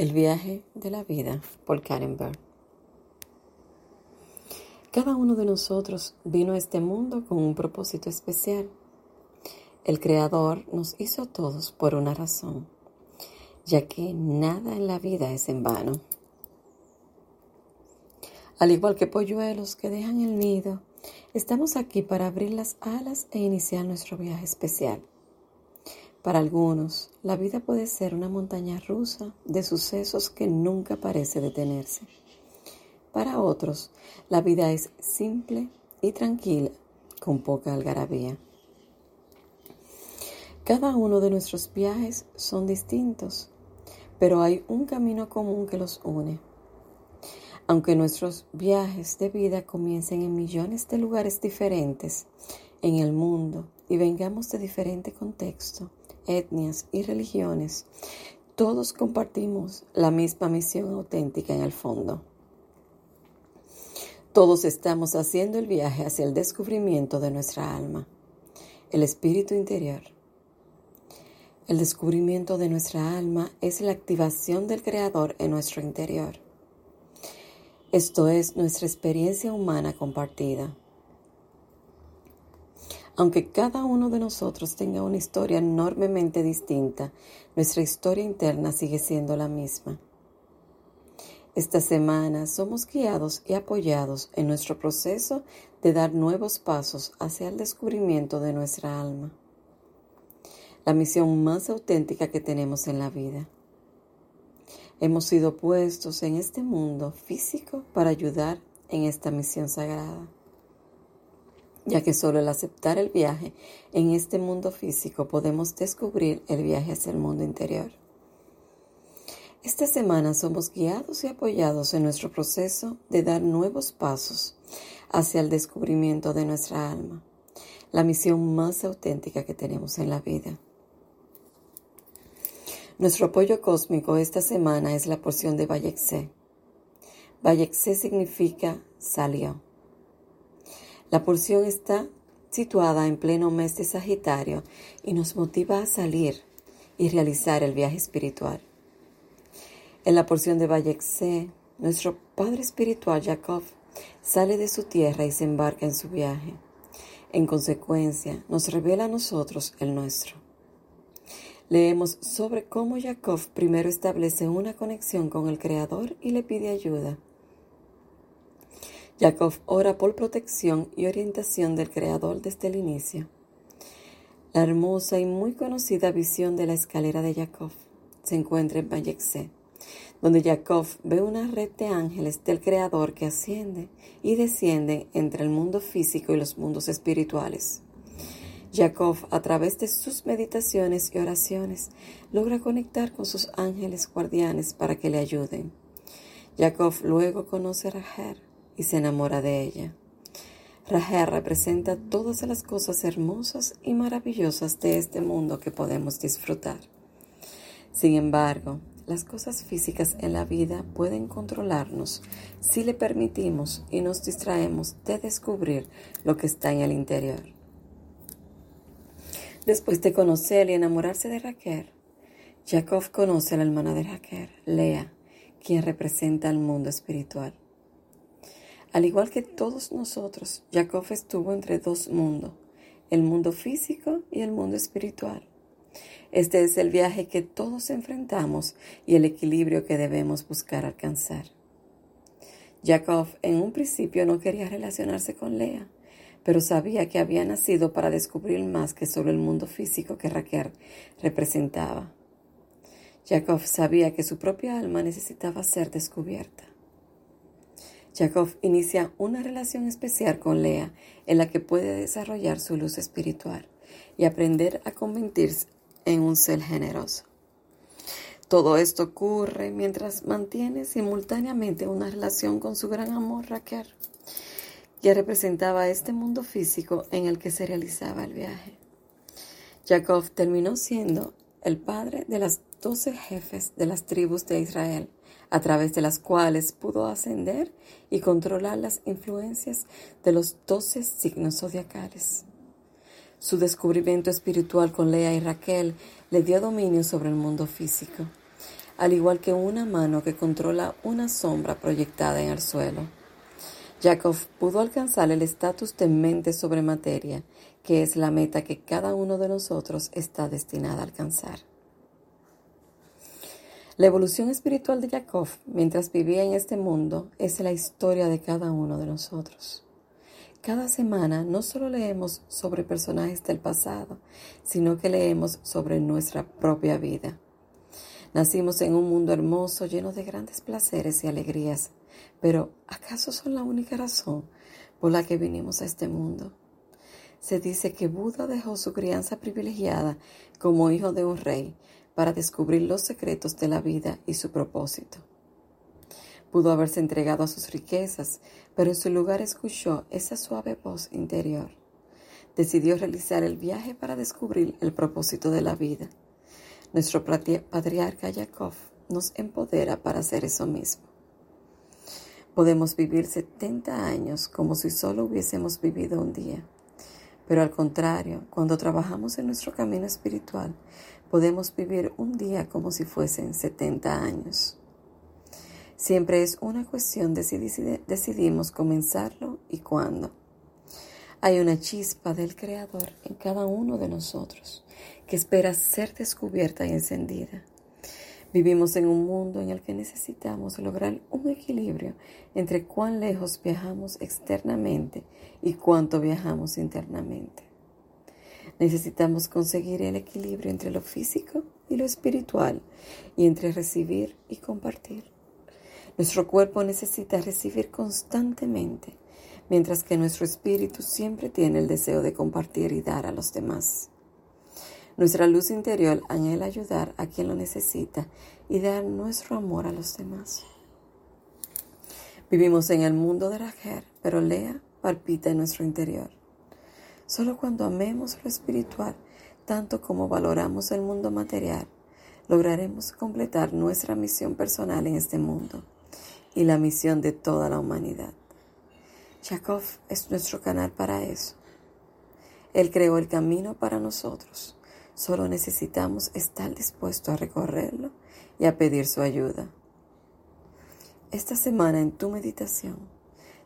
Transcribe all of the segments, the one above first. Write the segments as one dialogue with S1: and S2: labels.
S1: El viaje de la vida por Karen Burr. Cada uno de nosotros vino a este mundo con un propósito especial. El Creador nos hizo todos por una razón, ya que nada en la vida es en vano. Al igual que polluelos que dejan el nido, estamos aquí para abrir las alas e iniciar nuestro viaje especial. Para algunos, la vida puede ser una montaña rusa de sucesos que nunca parece detenerse. Para otros, la vida es simple y tranquila, con poca algarabía. Cada uno de nuestros viajes son distintos, pero hay un camino común que los une. Aunque nuestros viajes de vida comiencen en millones de lugares diferentes en el mundo y vengamos de diferente contexto, etnias y religiones, todos compartimos la misma misión auténtica en el fondo. Todos estamos haciendo el viaje hacia el descubrimiento de nuestra alma, el espíritu interior. El descubrimiento de nuestra alma es la activación del Creador en nuestro interior. Esto es nuestra experiencia humana compartida. Aunque cada uno de nosotros tenga una historia enormemente distinta, nuestra historia interna sigue siendo la misma. Esta semana somos guiados y apoyados en nuestro proceso de dar nuevos pasos hacia el descubrimiento de nuestra alma, la misión más auténtica que tenemos en la vida. Hemos sido puestos en este mundo físico para ayudar en esta misión sagrada ya que solo al aceptar el viaje en este mundo físico podemos descubrir el viaje hacia el mundo interior. Esta semana somos guiados y apoyados en nuestro proceso de dar nuevos pasos hacia el descubrimiento de nuestra alma, la misión más auténtica que tenemos en la vida. Nuestro apoyo cósmico esta semana es la porción de Vallexé. Vallexé significa salió. La porción está situada en pleno mes de Sagitario y nos motiva a salir y realizar el viaje espiritual. En la porción de Vallexé, nuestro Padre Espiritual Jacob sale de su tierra y se embarca en su viaje. En consecuencia, nos revela a nosotros el nuestro. Leemos sobre cómo Jacob primero establece una conexión con el Creador y le pide ayuda. Jacob ora por protección y orientación del Creador desde el inicio. La hermosa y muy conocida visión de la escalera de Jacob se encuentra en Bayexé, donde Jacob ve una red de ángeles del Creador que asciende y desciende entre el mundo físico y los mundos espirituales. Jacob, a través de sus meditaciones y oraciones, logra conectar con sus ángeles guardianes para que le ayuden. Jacob luego conoce a Raher, y se enamora de ella. Rahel representa todas las cosas hermosas y maravillosas de este mundo que podemos disfrutar. Sin embargo, las cosas físicas en la vida pueden controlarnos si le permitimos y nos distraemos de descubrir lo que está en el interior. Después de conocer y enamorarse de Raquel, Jacob conoce a la hermana de Raquel, Lea, quien representa al mundo espiritual. Al igual que todos nosotros, Jacob estuvo entre dos mundos, el mundo físico y el mundo espiritual. Este es el viaje que todos enfrentamos y el equilibrio que debemos buscar alcanzar. Jacob en un principio no quería relacionarse con Lea, pero sabía que había nacido para descubrir más que solo el mundo físico que Raquel representaba. Jacob sabía que su propia alma necesitaba ser descubierta. Jacob inicia una relación especial con Lea en la que puede desarrollar su luz espiritual, y aprender a convertirse en un ser generoso. Todo esto ocurre mientras mantiene simultáneamente una relación con su gran amor Raquel, que representaba este mundo físico en el que se realizaba el viaje. Jacob terminó siendo el padre de las doce jefes de las tribus de Israel, a través de las cuales pudo ascender y controlar las influencias de los doce signos zodiacales. Su descubrimiento espiritual con Lea y Raquel le dio dominio sobre el mundo físico al igual que una mano que controla una sombra proyectada en el suelo. Jacob pudo alcanzar el estatus de mente sobre materia, que es la meta que cada uno de nosotros está destinada a alcanzar. La evolución espiritual de Jacob mientras vivía en este mundo es la historia de cada uno de nosotros. Cada semana no solo leemos sobre personajes del pasado, sino que leemos sobre nuestra propia vida. Nacimos en un mundo hermoso, lleno de grandes placeres y alegrías, pero ¿acaso son la única razón por la que vinimos a este mundo? Se dice que Buda dejó su crianza privilegiada como hijo de un rey para descubrir los secretos de la vida y su propósito. Pudo haberse entregado a sus riquezas, pero en su lugar escuchó esa suave voz interior. Decidió realizar el viaje para descubrir el propósito de la vida. Nuestro patriarca Jacob nos empodera para hacer eso mismo. Podemos vivir 70 años como si solo hubiésemos vivido un día. Pero al contrario, cuando trabajamos en nuestro camino espiritual, podemos vivir un día como si fuesen 70 años. Siempre es una cuestión de si decidimos comenzarlo y cuándo. Hay una chispa del Creador en cada uno de nosotros que espera ser descubierta y encendida. Vivimos en un mundo en el que necesitamos lograr un equilibrio entre cuán lejos viajamos externamente y cuánto viajamos internamente. Necesitamos conseguir el equilibrio entre lo físico y lo espiritual y entre recibir y compartir. Nuestro cuerpo necesita recibir constantemente mientras que nuestro espíritu siempre tiene el deseo de compartir y dar a los demás. Nuestra luz interior anhela ayudar a quien lo necesita y dar nuestro amor a los demás. Vivimos en el mundo de Rajer, pero Lea palpita en nuestro interior. Solo cuando amemos lo espiritual, tanto como valoramos el mundo material, lograremos completar nuestra misión personal en este mundo y la misión de toda la humanidad. Jacob es nuestro canal para eso. Él creó el camino para nosotros. Solo necesitamos estar dispuestos a recorrerlo y a pedir su ayuda. Esta semana en tu meditación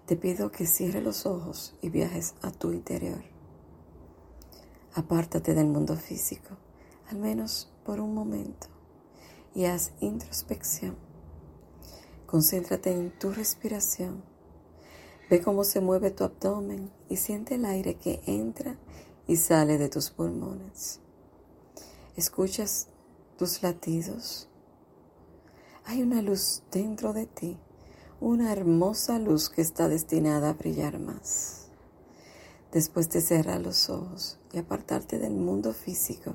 S1: te pido que cierres los ojos y viajes a tu interior. Apártate del mundo físico, al menos por un momento, y haz introspección. Concéntrate en tu respiración Ve cómo se mueve tu abdomen y siente el aire que entra y sale de tus pulmones. Escuchas tus latidos. Hay una luz dentro de ti, una hermosa luz que está destinada a brillar más. Después de cerrar los ojos y apartarte del mundo físico,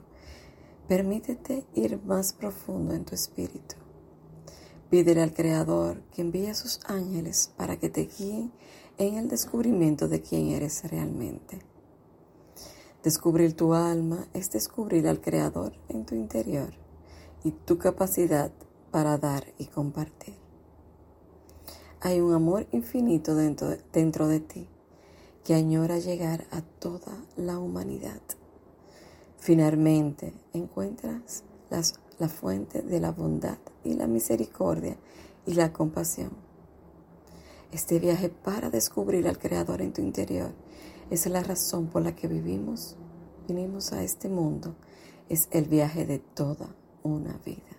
S1: permítete ir más profundo en tu espíritu. Pídele al Creador que envíe a sus ángeles para que te guíen en el descubrimiento de quién eres realmente. Descubrir tu alma es descubrir al Creador en tu interior y tu capacidad para dar y compartir. Hay un amor infinito dentro de, dentro de ti que añora llegar a toda la humanidad. Finalmente encuentras las la fuente de la bondad y la misericordia y la compasión. Este viaje para descubrir al Creador en tu interior es la razón por la que vivimos, vinimos a este mundo, es el viaje de toda una vida.